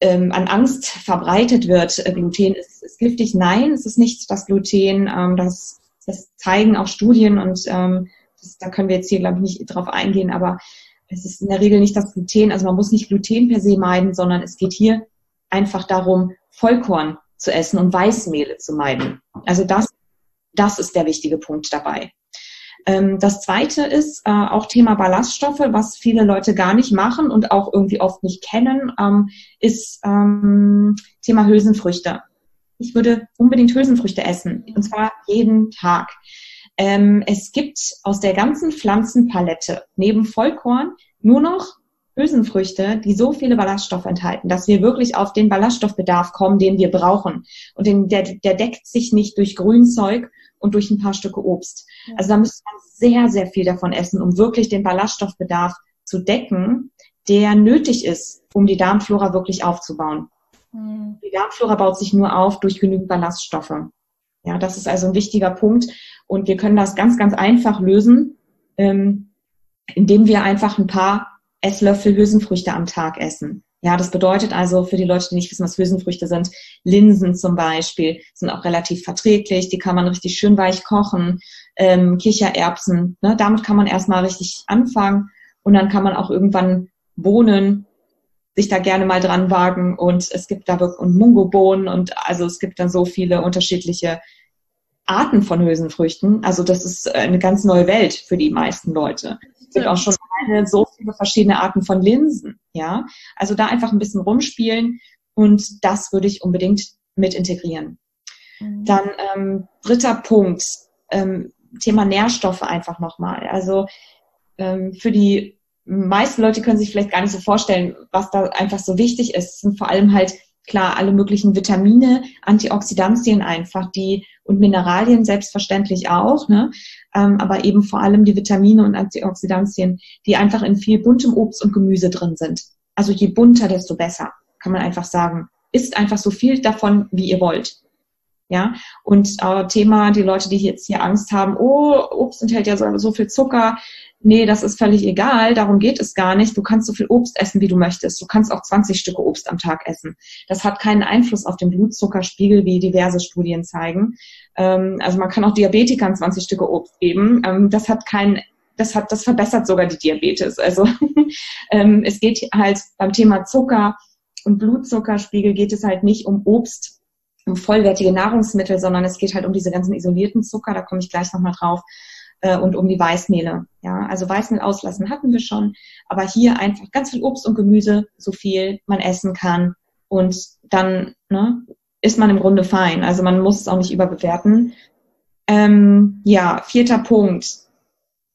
B: ähm, an Angst verbreitet wird. Äh, Gluten ist, ist, giftig. Nein, es ist nicht das Gluten. Ähm, das, das zeigen auch Studien und ähm, das, da können wir jetzt hier, glaube ich, nicht drauf eingehen, aber es ist in der Regel nicht das Gluten. Also man muss nicht Gluten per se meiden, sondern es geht hier einfach darum, Vollkorn zu essen und Weißmehle zu meiden. Also das, das ist der wichtige Punkt dabei. Ähm, das zweite ist äh, auch Thema Ballaststoffe, was viele Leute gar nicht machen und auch irgendwie oft nicht kennen, ähm, ist ähm, Thema Hülsenfrüchte. Ich würde unbedingt Hülsenfrüchte essen und zwar jeden Tag. Es gibt aus der ganzen Pflanzenpalette neben Vollkorn nur noch Hülsenfrüchte, die so viele Ballaststoffe enthalten, dass wir wirklich auf den Ballaststoffbedarf kommen, den wir brauchen. Und den, der, der deckt sich nicht durch Grünzeug und durch ein paar Stücke Obst. Ja. Also da müsste man sehr, sehr viel davon essen, um wirklich den Ballaststoffbedarf zu decken, der nötig ist, um die Darmflora wirklich aufzubauen. Mhm. Die Darmflora baut sich nur auf durch genügend Ballaststoffe. Ja, das ist also ein wichtiger Punkt. Und wir können das ganz, ganz einfach lösen, ähm, indem wir einfach ein paar Esslöffel Hülsenfrüchte am Tag essen. Ja, das bedeutet also für die Leute, die nicht wissen, was Hülsenfrüchte sind, Linsen zum Beispiel sind auch relativ verträglich, die kann man richtig schön weich kochen, ähm, Kichererbsen, ne, damit kann man erstmal richtig anfangen und dann kann man auch irgendwann Bohnen sich da gerne mal dran wagen und es gibt da wirklich und Mungobohnen und also es gibt dann so viele unterschiedliche Arten von Hülsenfrüchten. Also das ist eine ganz neue Welt für die meisten Leute. Es gibt auch schon so viele verschiedene Arten von Linsen. Ja, also da einfach ein bisschen rumspielen und das würde ich unbedingt mit integrieren. Mhm. Dann ähm, dritter Punkt, ähm, Thema Nährstoffe einfach nochmal. Also ähm, für die meisten Leute können sich vielleicht gar nicht so vorstellen, was da einfach so wichtig ist. Es sind vor allem halt klar alle möglichen Vitamine, Antioxidantien einfach, die und Mineralien selbstverständlich auch, ne? Ähm, aber eben vor allem die Vitamine und Antioxidantien, die einfach in viel buntem Obst und Gemüse drin sind. Also je bunter, desto besser, kann man einfach sagen. Isst einfach so viel davon, wie ihr wollt. Ja, und äh, Thema, die Leute, die jetzt hier Angst haben, oh, Obst enthält ja so, so viel Zucker, nee, das ist völlig egal, darum geht es gar nicht. Du kannst so viel Obst essen, wie du möchtest. Du kannst auch 20 Stücke Obst am Tag essen. Das hat keinen Einfluss auf den Blutzuckerspiegel, wie diverse Studien zeigen. Ähm, also man kann auch Diabetikern 20 Stücke Obst geben. Ähm, das hat keinen das hat, das verbessert sogar die Diabetes. Also ähm, es geht halt beim Thema Zucker und Blutzuckerspiegel geht es halt nicht um Obst, vollwertige Nahrungsmittel, sondern es geht halt um diese ganzen isolierten Zucker, da komme ich gleich nochmal drauf, äh, und um die Weißmehle. Ja, also Weißmehl auslassen hatten wir schon, aber hier einfach ganz viel Obst und Gemüse, so viel man essen kann und dann ne, ist man im Grunde fein. Also man muss es auch nicht überbewerten. Ähm, ja, vierter Punkt.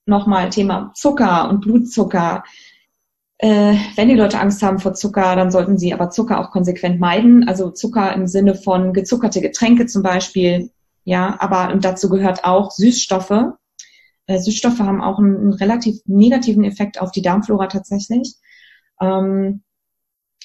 B: Nochmal Thema Zucker und Blutzucker. Äh, wenn die Leute Angst haben vor Zucker, dann sollten sie aber Zucker auch konsequent meiden. Also Zucker im Sinne von gezuckerte Getränke zum Beispiel. Ja, aber dazu gehört auch Süßstoffe. Äh, Süßstoffe haben auch einen, einen, relativ negativen Effekt auf die Darmflora tatsächlich. Ähm,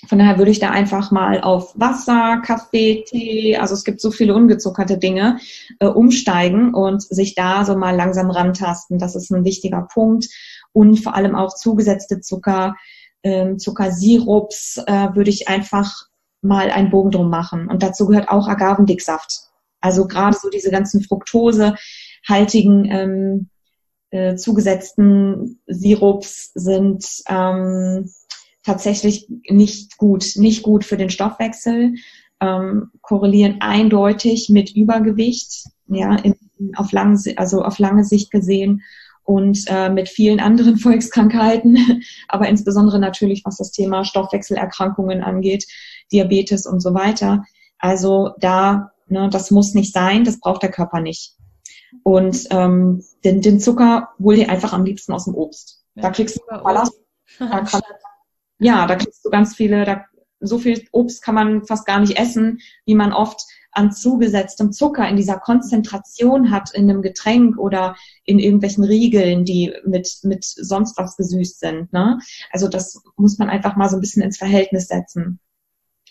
B: von daher würde ich da einfach mal auf Wasser, Kaffee, Tee, also es gibt so viele ungezuckerte Dinge, äh, umsteigen und sich da so mal langsam rantasten. Das ist ein wichtiger Punkt. Und vor allem auch zugesetzte Zucker, ähm, Zuckersirups äh, würde ich einfach mal einen Bogen drum machen. Und dazu gehört auch Agavendicksaft. Also gerade so diese ganzen Fructosehaltigen ähm, äh, zugesetzten Sirups sind ähm, tatsächlich nicht gut, nicht gut für den Stoffwechsel, ähm, korrelieren eindeutig mit Übergewicht, ja, in, auf lange, also auf lange Sicht gesehen und äh, mit vielen anderen Volkskrankheiten, aber insbesondere natürlich, was das Thema Stoffwechselerkrankungen angeht, Diabetes und so weiter. Also da, ne, das muss nicht sein, das braucht der Körper nicht. Und ähm, den, den Zucker hol dir einfach am liebsten aus dem Obst. Da kriegst du Ballast. Da kann, ja, da kriegst du ganz viele, da, so viel Obst kann man fast gar nicht essen, wie man oft an zugesetztem Zucker in dieser Konzentration hat in einem Getränk oder in irgendwelchen Riegeln, die mit, mit sonst was gesüßt sind. Ne? Also das muss man einfach mal so ein bisschen ins Verhältnis setzen.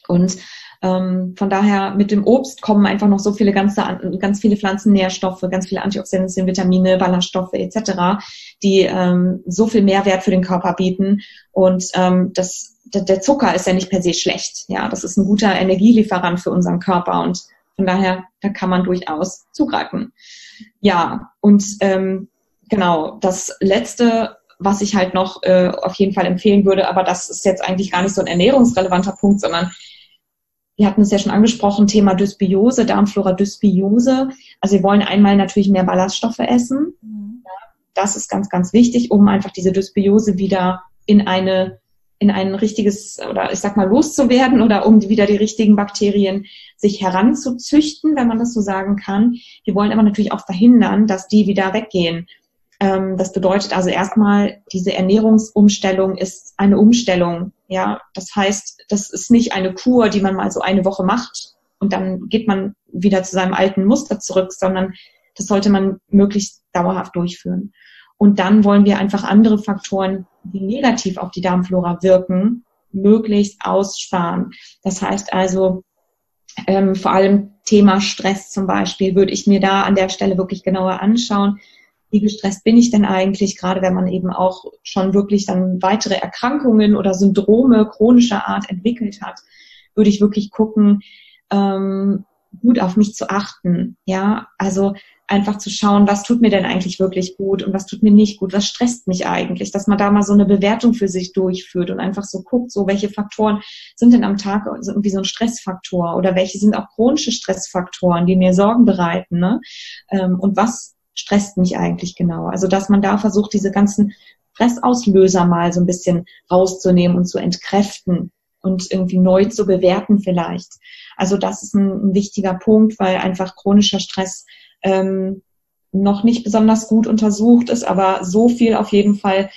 B: Und ähm, von daher mit dem Obst kommen einfach noch so viele ganze, ganz viele Pflanzennährstoffe, ganz viele Antioxidantien, Vitamine, Ballaststoffe etc., die ähm, so viel Mehrwert für den Körper bieten. Und ähm, das, der Zucker ist ja nicht per se schlecht. Ja, das ist ein guter Energielieferant für unseren Körper und von daher, da kann man durchaus zugreifen. Ja, und ähm, genau, das letzte, was ich halt noch äh, auf jeden Fall empfehlen würde, aber das ist jetzt eigentlich gar nicht so ein ernährungsrelevanter Punkt, sondern wir hatten es ja schon angesprochen, Thema Dysbiose, Darmflora Dysbiose. Also wir wollen einmal natürlich mehr Ballaststoffe essen. Mhm. Das ist ganz, ganz wichtig, um einfach diese Dysbiose wieder in eine in ein richtiges oder ich sag mal loszuwerden oder um wieder die richtigen Bakterien sich heranzuzüchten, wenn man das so sagen kann. Wir wollen aber natürlich auch verhindern, dass die wieder weggehen. Ähm, das bedeutet also erstmal, diese Ernährungsumstellung ist eine Umstellung. Ja, das heißt, das ist nicht eine Kur, die man mal so eine Woche macht und dann geht man wieder zu seinem alten Muster zurück, sondern das sollte man möglichst dauerhaft durchführen. Und dann wollen wir einfach andere Faktoren, die negativ auf die Darmflora wirken, möglichst aussparen. Das heißt also, ähm, vor allem Thema Stress zum Beispiel, würde ich mir da an der Stelle wirklich genauer anschauen wie gestresst bin ich denn eigentlich, gerade wenn man eben auch schon wirklich dann weitere Erkrankungen oder Syndrome chronischer Art entwickelt hat, würde ich wirklich gucken, ähm, gut auf mich zu achten. Ja, also einfach zu schauen, was tut mir denn eigentlich wirklich gut und was tut mir nicht gut, was stresst mich eigentlich, dass man da mal so eine Bewertung für sich durchführt und einfach so guckt, so welche Faktoren sind denn am Tag irgendwie so ein Stressfaktor oder welche sind auch chronische Stressfaktoren, die mir Sorgen bereiten, ne? Ähm, und was stresst mich eigentlich genau? Also, dass man da versucht, diese ganzen Stressauslöser mal so ein bisschen rauszunehmen und zu entkräften und irgendwie neu zu bewerten vielleicht. Also das ist ein, ein wichtiger Punkt, weil einfach chronischer Stress ähm, noch nicht besonders gut untersucht ist, aber so viel auf jeden Fall.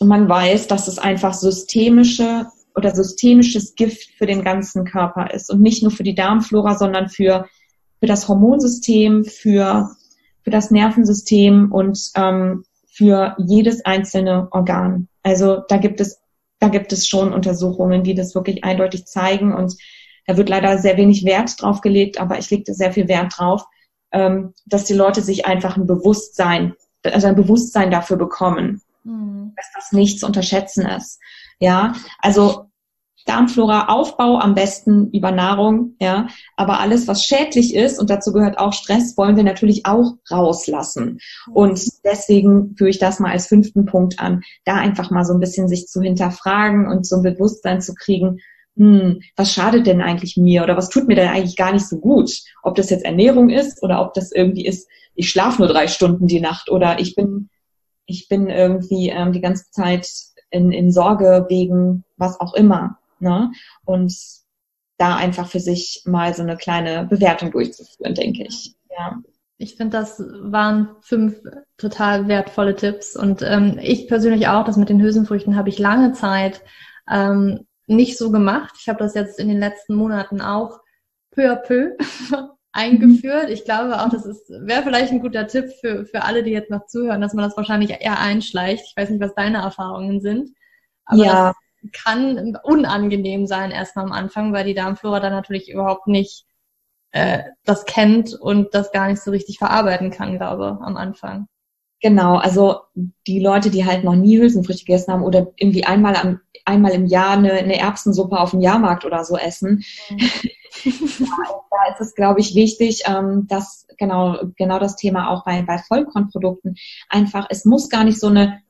B: Man weiß, dass es einfach systemische oder systemisches Gift für den ganzen Körper ist. Und nicht nur für die Darmflora, sondern für, für das Hormonsystem, für für das Nervensystem und ähm, für jedes einzelne Organ. Also da gibt es, da gibt es schon Untersuchungen, die das wirklich eindeutig zeigen. Und da wird leider sehr wenig Wert drauf gelegt, aber ich legte sehr viel Wert drauf, ähm, dass die Leute sich einfach ein Bewusstsein, also ein Bewusstsein dafür bekommen, mhm. dass das nicht zu unterschätzen ist. Ja, also Darmflora-Aufbau am besten über Nahrung, ja. Aber alles, was schädlich ist, und dazu gehört auch Stress, wollen wir natürlich auch rauslassen. Und deswegen führe ich das mal als fünften Punkt an, da einfach mal so ein bisschen sich zu hinterfragen und so ein Bewusstsein zu kriegen, hm, was schadet denn eigentlich mir oder was tut mir denn eigentlich gar nicht so gut? Ob das jetzt Ernährung ist oder ob das irgendwie ist, ich schlafe nur drei Stunden die Nacht oder ich bin, ich bin irgendwie ähm, die ganze Zeit in, in Sorge wegen was auch immer. Ne? Und da einfach für sich mal so eine kleine Bewertung durchzuführen, denke ich. Ja.
A: Ich finde, das waren fünf total wertvolle Tipps. Und ähm, ich persönlich auch, das mit den Hülsenfrüchten habe ich lange Zeit ähm, nicht so gemacht. Ich habe das jetzt in den letzten Monaten auch peu à peu eingeführt. Ich glaube auch, das ist wäre vielleicht ein guter Tipp für, für alle, die jetzt noch zuhören, dass man das wahrscheinlich eher einschleicht. Ich weiß nicht, was deine Erfahrungen sind.
B: Aber ja
A: kann unangenehm sein erstmal am Anfang, weil die Darmflora dann natürlich überhaupt nicht äh, das kennt und das gar nicht so richtig verarbeiten kann, glaube am Anfang.
B: Genau, also die Leute, die halt noch nie Hülsenfrüchte gegessen haben oder irgendwie einmal am, einmal im Jahr eine, eine Erbsensuppe auf dem Jahrmarkt oder so essen, mhm. da ist es, glaube ich, wichtig, ähm, dass genau, genau das Thema auch bei, bei Vollkornprodukten einfach, es muss gar nicht so eine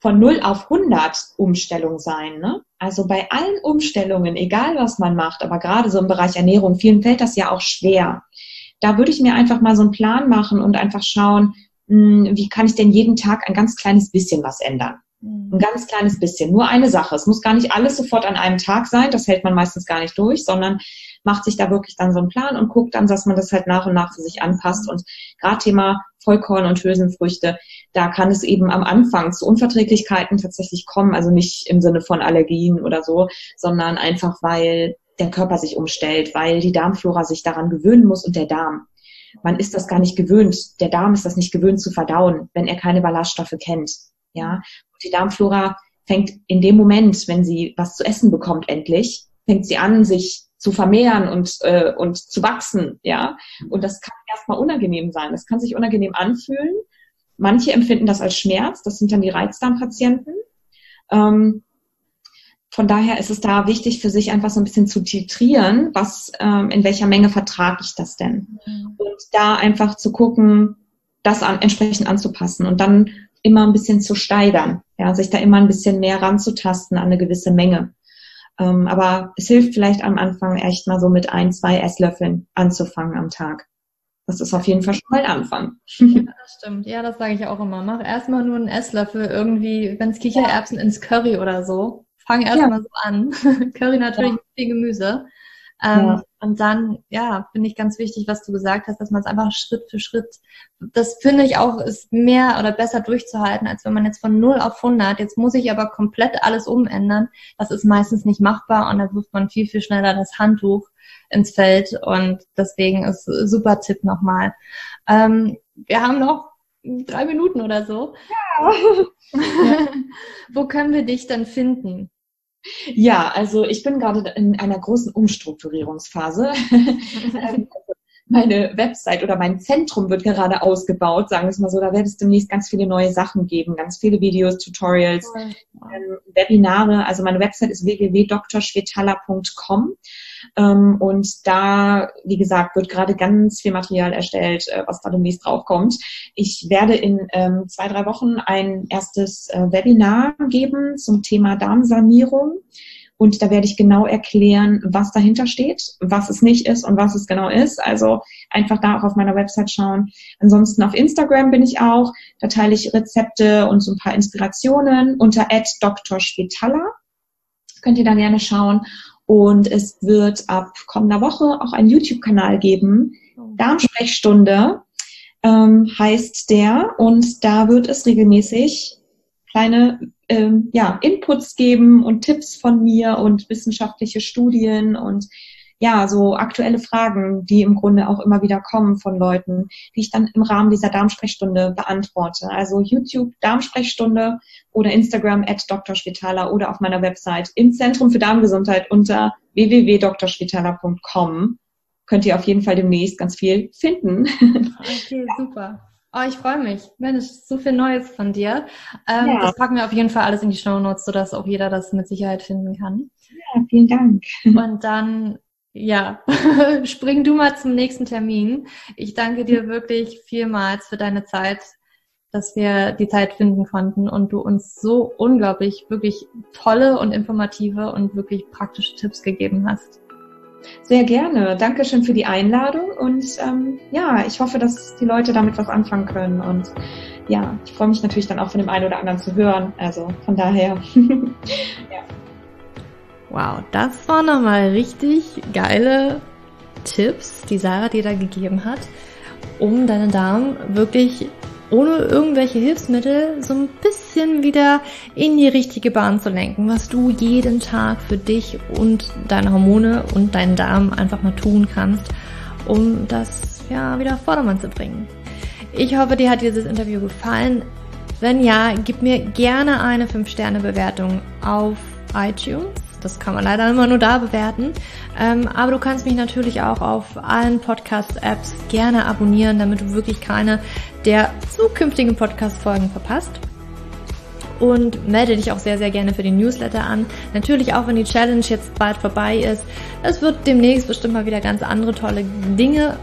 B: von 0 auf 100 Umstellung sein. Ne? Also bei allen Umstellungen, egal was man macht, aber gerade so im Bereich Ernährung, vielen fällt das ja auch schwer. Da würde ich mir einfach mal so einen Plan machen und einfach schauen, wie kann ich denn jeden Tag ein ganz kleines bisschen was ändern? Mhm. Ein ganz kleines bisschen, nur eine Sache. Es muss gar nicht alles sofort an einem Tag sein, das hält man meistens gar nicht durch, sondern macht sich da wirklich dann so einen Plan und guckt dann, dass man das halt nach und nach für sich anpasst. Und gerade Thema Vollkorn und Hülsenfrüchte, da kann es eben am Anfang zu Unverträglichkeiten tatsächlich kommen, also nicht im Sinne von Allergien oder so, sondern einfach, weil der Körper sich umstellt, weil die Darmflora sich daran gewöhnen muss und der Darm. Man ist das gar nicht gewöhnt. Der Darm ist das nicht gewöhnt zu verdauen, wenn er keine Ballaststoffe kennt. Ja, und die Darmflora fängt in dem Moment, wenn sie was zu essen bekommt, endlich, fängt sie an, sich zu vermehren und, äh, und zu wachsen, ja. Und das kann erstmal unangenehm sein. Das kann sich unangenehm anfühlen. Manche empfinden das als Schmerz. Das sind dann die Reizdarmpatienten. Ähm, von daher ist es da wichtig für sich einfach so ein bisschen zu titrieren, was, ähm, in welcher Menge vertrage ich das denn? Mhm. Und da einfach zu gucken, das an, entsprechend anzupassen und dann immer ein bisschen zu steigern, ja, sich da immer ein bisschen mehr ranzutasten an eine gewisse Menge. Ähm, aber es hilft vielleicht am Anfang echt mal so mit ein, zwei Esslöffeln anzufangen am Tag. Das ist auf jeden Fall schon mal ein Anfang.
A: Ja, das stimmt. Ja, das sage ich auch immer. Mach erstmal nur einen Esslöffel irgendwie, wenn es Kichererbsen ja. ins Curry oder so. Fang erstmal ja. so an. Curry natürlich ja. viel Gemüse. Ähm, ja. Und dann, ja, finde ich ganz wichtig, was du gesagt hast, dass man es einfach Schritt für Schritt, das finde ich auch, ist mehr oder besser durchzuhalten, als wenn man jetzt von 0 auf 100, jetzt muss ich aber komplett alles umändern. Das ist meistens nicht machbar und dann wirft man viel, viel schneller das Handtuch ins Feld und deswegen ist super Tipp nochmal. Ähm, wir haben noch drei Minuten oder so. Ja. Wo können wir dich dann finden?
B: Ja, also ich bin gerade in einer großen Umstrukturierungsphase. Meine Website oder mein Zentrum wird gerade ausgebaut, sagen wir es mal so. Da wird es demnächst ganz viele neue Sachen geben, ganz viele Videos, Tutorials, ähm, Webinare. Also meine Website ist www.drschwetala.com und da, wie gesagt, wird gerade ganz viel Material erstellt, äh, was da demnächst draufkommt. Ich werde in ähm, zwei, drei Wochen ein erstes äh, Webinar geben zum Thema Darmsanierung. Und da werde ich genau erklären, was dahinter steht, was es nicht ist und was es genau ist. Also einfach da auch auf meiner Website schauen. Ansonsten auf Instagram bin ich auch. Da teile ich Rezepte und so ein paar Inspirationen unter @drspitala. Könnt ihr da gerne schauen. Und es wird ab kommender Woche auch einen YouTube-Kanal geben. Oh. Darmsprechstunde ähm, heißt der. Und da wird es regelmäßig kleine ähm, ja, Inputs geben und Tipps von mir und wissenschaftliche Studien und ja, so aktuelle Fragen, die im Grunde auch immer wieder kommen von Leuten, die ich dann im Rahmen dieser Darmsprechstunde beantworte. Also YouTube Darmsprechstunde oder Instagram at Dr. Schwetala oder auf meiner Website im Zentrum für Darmgesundheit unter www.drschwetala.com könnt ihr auf jeden Fall demnächst ganz viel finden.
A: Okay, super. Oh, ich freue mich. Mensch, so viel Neues von dir. Ähm, ja. Das packen wir auf jeden Fall alles in die Show Notes, sodass auch jeder das mit Sicherheit finden kann.
B: Ja, vielen Dank.
A: Und dann ja, spring du mal zum nächsten Termin. Ich danke dir wirklich vielmals für deine Zeit, dass wir die Zeit finden konnten und du uns so unglaublich, wirklich tolle und informative und wirklich praktische Tipps gegeben hast.
B: Sehr gerne. Dankeschön für die Einladung und ähm, ja, ich hoffe, dass die Leute damit was anfangen können und ja, ich freue mich natürlich dann auch von dem einen oder anderen zu hören. Also von daher. ja.
A: Wow, das waren nochmal richtig geile Tipps, die Sarah dir da gegeben hat, um deine Darm wirklich ohne irgendwelche Hilfsmittel so ein bisschen wieder in die richtige Bahn zu lenken, was du jeden Tag für dich und deine Hormone und deinen Darm einfach mal tun kannst, um das ja wieder auf Vordermann zu bringen. Ich hoffe, dir hat dieses Interview gefallen. Wenn ja, gib mir gerne eine 5-Sterne-Bewertung auf iTunes Das kann man leider immer nur da bewerten. Ähm, aber du kannst mich natürlich auch auf allen Podcast-Apps gerne abonnieren, damit du wirklich keine der zukünftigen Podcast-Folgen verpasst und melde dich auch sehr, sehr gerne für den Newsletter an. Natürlich auch, wenn die Challenge jetzt bald vorbei ist. Es wird demnächst bestimmt mal wieder ganz andere tolle Dinge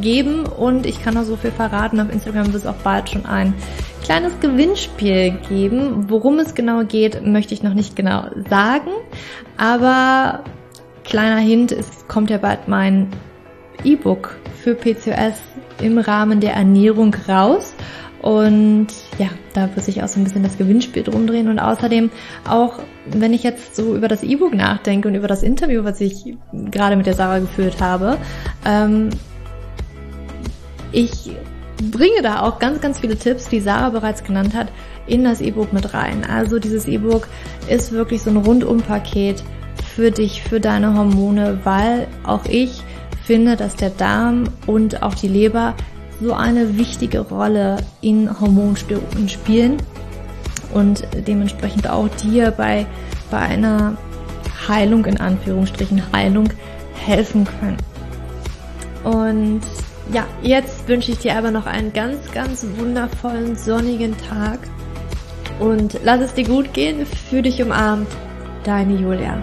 A: geben und ich kann auch so viel verraten. Auf Instagram wird es auch bald schon ein kleines Gewinnspiel geben. Worum es genau geht, möchte ich noch nicht genau sagen, aber kleiner Hint, es kommt ja bald mein E-Book für PCOS im Rahmen der Ernährung raus. Und ja, da wird sich auch so ein bisschen das Gewinnspiel drum drehen. Und außerdem auch, wenn ich jetzt so über das E-Book nachdenke und über das Interview, was ich gerade mit der Sarah geführt habe, ähm, ich bringe da auch ganz, ganz viele Tipps, die Sarah bereits genannt hat, in das E-Book mit rein. Also dieses E-Book ist wirklich so ein Rundum-Paket für dich, für deine Hormone, weil auch ich finde, dass der Darm und auch die Leber so eine wichtige Rolle in Hormonstörungen spielen und dementsprechend auch dir bei, bei einer Heilung, in Anführungsstrichen Heilung, helfen können. Und ja, jetzt wünsche ich dir aber noch einen ganz, ganz wundervollen, sonnigen Tag. Und lass es dir gut gehen, für dich umarmt, deine Julia.